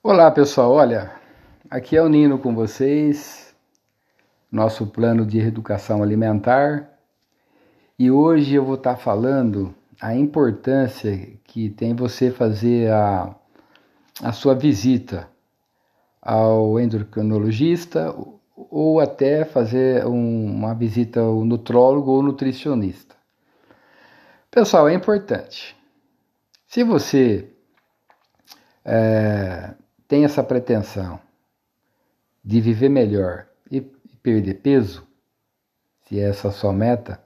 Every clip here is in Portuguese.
Olá pessoal, olha, aqui é o Nino com vocês, nosso plano de reeducação alimentar e hoje eu vou estar falando a importância que tem você fazer a, a sua visita ao endocrinologista ou até fazer um, uma visita ao nutrólogo ou nutricionista. Pessoal, é importante. Se você é, tem essa pretensão de viver melhor e perder peso, se é essa a sua meta,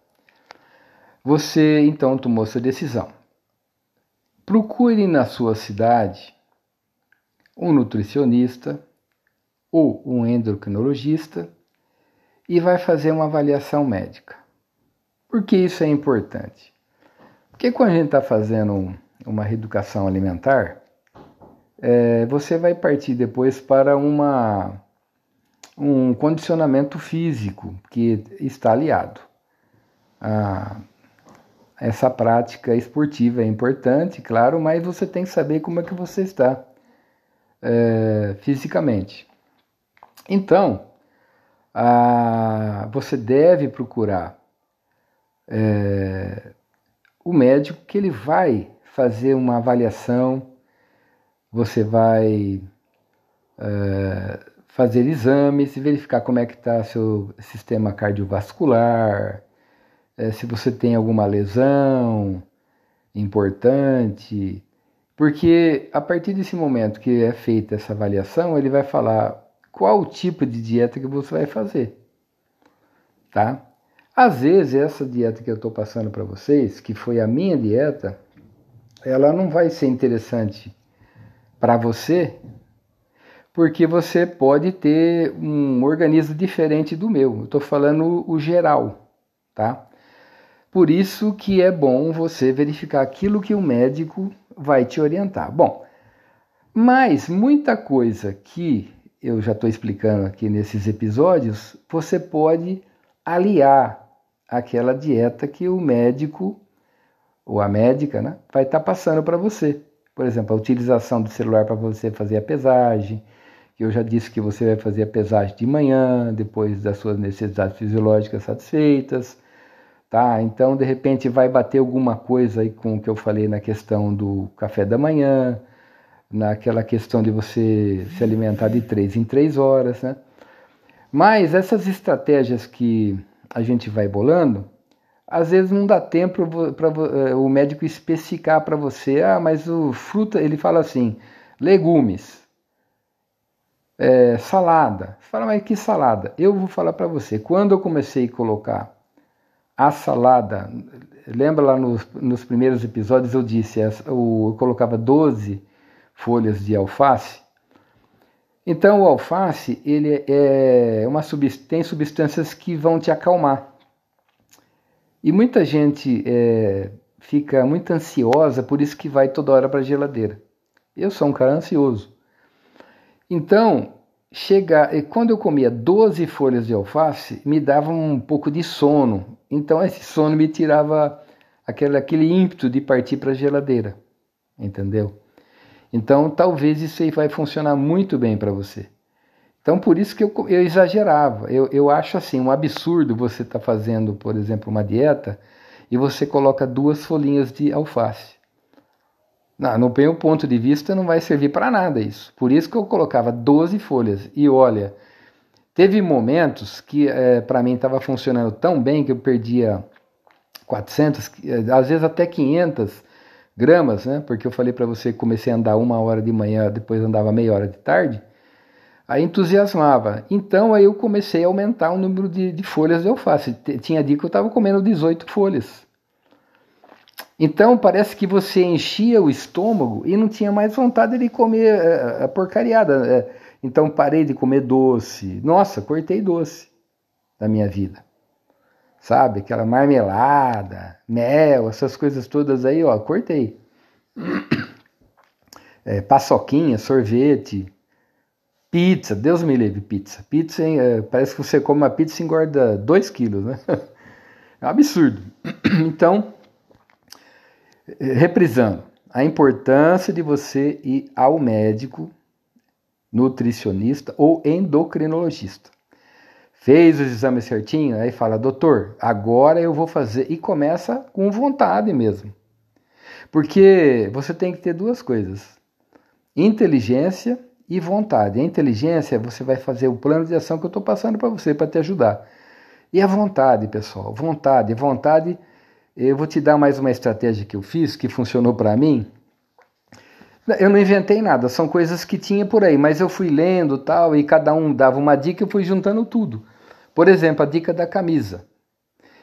você então tomou sua decisão. Procure na sua cidade um nutricionista ou um endocrinologista e vai fazer uma avaliação médica. Por que isso é importante? Porque quando a gente está fazendo uma reeducação alimentar, é, você vai partir depois para uma, um condicionamento físico que está aliado. A, essa prática esportiva é importante, claro, mas você tem que saber como é que você está é, fisicamente. Então, a, você deve procurar é, o médico que ele vai fazer uma avaliação você vai é, fazer exames e verificar como é que está seu sistema cardiovascular, é, se você tem alguma lesão importante, porque a partir desse momento que é feita essa avaliação, ele vai falar qual tipo de dieta que você vai fazer, tá? Às vezes essa dieta que eu estou passando para vocês, que foi a minha dieta, ela não vai ser interessante para você, porque você pode ter um organismo diferente do meu. Eu estou falando o geral, tá? Por isso que é bom você verificar aquilo que o médico vai te orientar. Bom, mas muita coisa que eu já estou explicando aqui nesses episódios, você pode aliar aquela dieta que o médico ou a médica né, vai estar tá passando para você. Por exemplo, a utilização do celular para você fazer a pesagem, eu já disse que você vai fazer a pesagem de manhã, depois das suas necessidades fisiológicas satisfeitas, tá? Então, de repente, vai bater alguma coisa aí com o que eu falei na questão do café da manhã, naquela questão de você se alimentar de três em três horas, né? Mas essas estratégias que a gente vai bolando, às vezes não dá tempo para eh, o médico especificar para você, ah, mas o fruta, ele fala assim, legumes, é, salada. Você fala, mas que salada? Eu vou falar para você, quando eu comecei a colocar a salada, lembra lá nos, nos primeiros episódios eu disse, eu colocava 12 folhas de alface, então o alface ele é uma tem substâncias que vão te acalmar. E muita gente é, fica muito ansiosa, por isso que vai toda hora para a geladeira. Eu sou um cara ansioso. Então, chega, quando eu comia 12 folhas de alface, me dava um pouco de sono. Então, esse sono me tirava aquele, aquele ímpeto de partir para a geladeira. Entendeu? Então, talvez isso aí vai funcionar muito bem para você. Então, por isso que eu, eu exagerava. Eu, eu acho assim um absurdo você estar tá fazendo, por exemplo, uma dieta e você coloca duas folhinhas de alface. Não, no meu ponto de vista, não vai servir para nada isso. Por isso que eu colocava 12 folhas. E olha, teve momentos que é, para mim estava funcionando tão bem que eu perdia 400, às vezes até 500 gramas, né? Porque eu falei para você que comecei a andar uma hora de manhã, depois andava meia hora de tarde aí entusiasmava. Então aí eu comecei a aumentar o número de, de folhas de alface. Tinha dia que eu estava comendo 18 folhas. Então parece que você enchia o estômago e não tinha mais vontade de comer a, a porcariada. É, então parei de comer doce. Nossa, cortei doce da minha vida. Sabe? Aquela marmelada, mel, essas coisas todas aí, ó, cortei. É, paçoquinha, sorvete, Pizza, Deus me livre, pizza. Pizza, é, parece que você come uma pizza e engorda 2 quilos, né? É um absurdo. Então, reprisando, a importância de você ir ao médico nutricionista ou endocrinologista. Fez os exames certinho, aí fala, doutor, agora eu vou fazer. E começa com vontade mesmo. Porque você tem que ter duas coisas: inteligência e vontade. A inteligência, você vai fazer o plano de ação que eu estou passando para você, para te ajudar. E a vontade, pessoal, vontade, vontade. Eu vou te dar mais uma estratégia que eu fiz, que funcionou para mim. Eu não inventei nada, são coisas que tinha por aí, mas eu fui lendo tal, e cada um dava uma dica e eu fui juntando tudo. Por exemplo, a dica da camisa.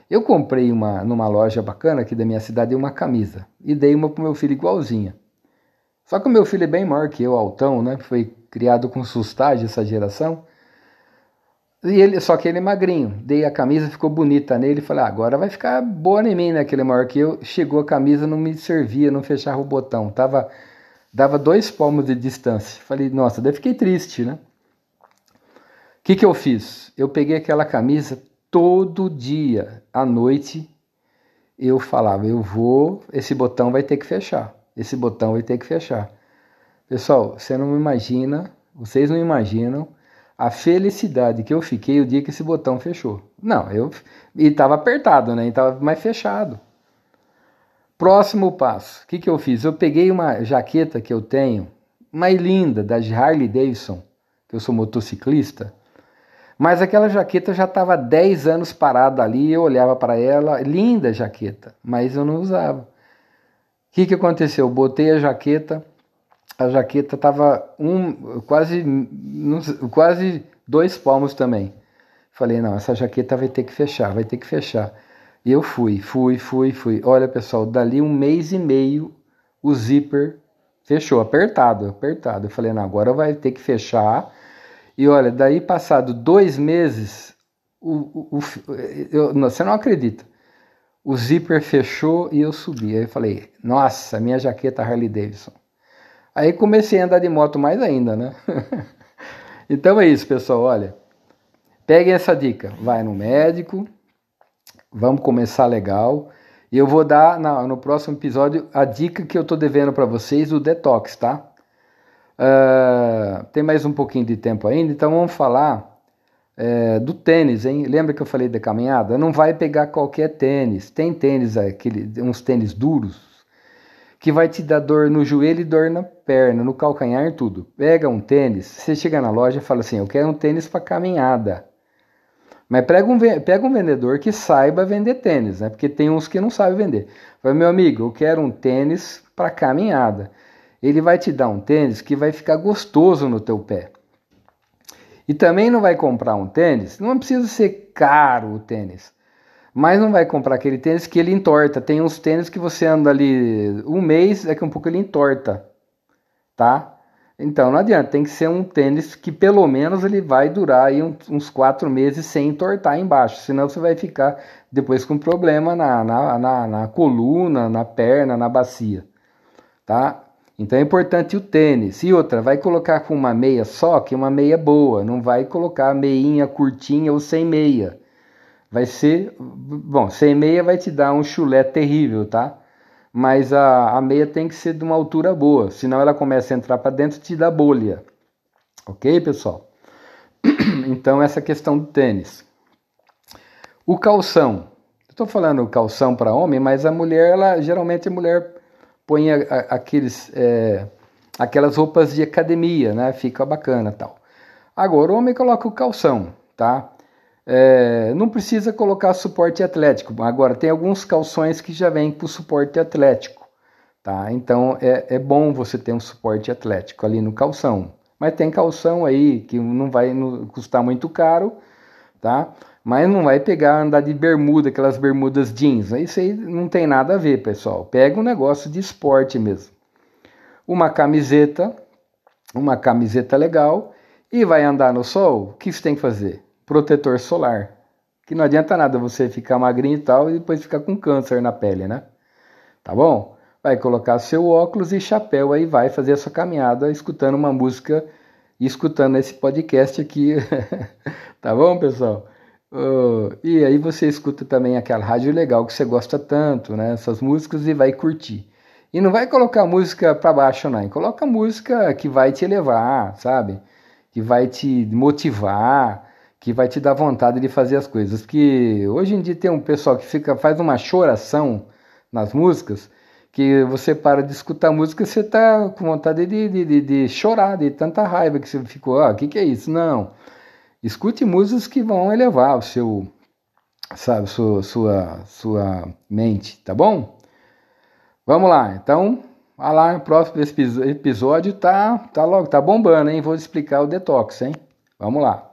Eu comprei uma numa loja bacana aqui da minha cidade uma camisa e dei uma pro meu filho igualzinha. Só que o meu filho é bem maior que eu, altão, né? Foi criado com sustagem essa geração. E ele, só que ele é magrinho. Dei a camisa, ficou bonita nele. Falei, ah, agora vai ficar boa em mim, né? Aquele maior que eu. Chegou a camisa, não me servia, não fechava o botão. Tava, dava dois palmos de distância. Falei, nossa, daí fiquei triste, né? O que, que eu fiz? Eu peguei aquela camisa todo dia, à noite, eu falava, eu vou, esse botão vai ter que fechar. Esse botão vai ter que fechar. Pessoal, você não imagina, vocês não imaginam a felicidade que eu fiquei o dia que esse botão fechou. Não, eu e estava apertado, né? Estava mais fechado. Próximo passo, o que, que eu fiz? Eu peguei uma jaqueta que eu tenho, mais linda, da Harley Davidson, que eu sou motociclista, mas aquela jaqueta já estava 10 anos parada ali, eu olhava para ela, linda jaqueta, mas eu não usava. O que, que aconteceu? Eu botei a jaqueta, a jaqueta estava um, quase, quase dois palmos também. Falei, não, essa jaqueta vai ter que fechar, vai ter que fechar. E eu fui, fui, fui, fui. Olha, pessoal, dali um mês e meio o zíper fechou, apertado, apertado. Eu falei, não, agora vai ter que fechar e olha, daí passado dois meses, o, o, o eu, você não acredita. O zíper fechou e eu subi. Aí eu falei, nossa, minha jaqueta Harley Davidson. Aí comecei a andar de moto mais ainda, né? então é isso, pessoal. Olha, peguem essa dica. Vai no médico, vamos começar legal. E eu vou dar na, no próximo episódio a dica que eu tô devendo para vocês do detox, tá? Uh, tem mais um pouquinho de tempo ainda, então vamos falar é, do tênis, hein? Lembra que eu falei da caminhada? Não vai pegar qualquer tênis. Tem tênis, aquele, uns tênis duros, que vai te dar dor no joelho e dor na perna, no calcanhar, tudo. Pega um tênis, você chega na loja e fala assim: Eu quero um tênis para caminhada. Mas pega um, pega um vendedor que saiba vender tênis, né? Porque tem uns que não sabem vender. Fala, meu amigo, eu quero um tênis para caminhada ele vai te dar um tênis que vai ficar gostoso no teu pé. E também não vai comprar um tênis, não precisa ser caro o tênis, mas não vai comprar aquele tênis que ele entorta. Tem uns tênis que você anda ali um mês, daqui a um pouco ele entorta, tá? Então não adianta, tem que ser um tênis que pelo menos ele vai durar aí uns quatro meses sem entortar embaixo, senão você vai ficar depois com problema na, na, na, na coluna, na perna, na bacia, tá? Então é importante o tênis. E outra, vai colocar com uma meia só, que é uma meia boa. Não vai colocar meinha curtinha ou sem meia. Vai ser. Bom, sem meia vai te dar um chulé terrível, tá? Mas a, a meia tem que ser de uma altura boa, senão ela começa a entrar para dentro e te dá bolha. Ok, pessoal? Então, essa questão do tênis. O calção. Estou falando calção para homem, mas a mulher, ela geralmente a mulher põe a, a, aqueles, é, aquelas roupas de academia, né? Fica bacana tal. Agora, o homem coloca o calção, tá? É, não precisa colocar suporte atlético. Agora, tem alguns calções que já vêm com suporte atlético, tá? Então, é, é bom você ter um suporte atlético ali no calção. Mas tem calção aí que não vai custar muito caro, tá? Mas não vai pegar andar de bermuda, aquelas bermudas jeans. Isso aí não tem nada a ver, pessoal. Pega um negócio de esporte mesmo. Uma camiseta, uma camiseta legal e vai andar no sol. O que você tem que fazer? Protetor solar. Que não adianta nada você ficar magrinho e tal e depois ficar com câncer na pele, né? Tá bom? Vai colocar seu óculos e chapéu aí vai fazer a sua caminhada escutando uma música e escutando esse podcast aqui. tá bom, pessoal? Uh, e aí você escuta também aquela rádio legal que você gosta tanto, né? Essas músicas e vai curtir. E não vai colocar música para baixo, não. Coloca música que vai te elevar, sabe? que vai te motivar, que vai te dar vontade de fazer as coisas. Porque hoje em dia tem um pessoal que fica faz uma choração nas músicas, que você para de escutar música você tá com vontade de, de, de, de chorar, de tanta raiva que você ficou, ah, o que, que é isso? Não. Escute músicas que vão elevar o seu, sabe, sua, sua, sua mente, tá bom? Vamos lá, então, lá, no próximo episódio tá, tá logo, tá bombando, hein? Vou explicar o detox, hein? Vamos lá.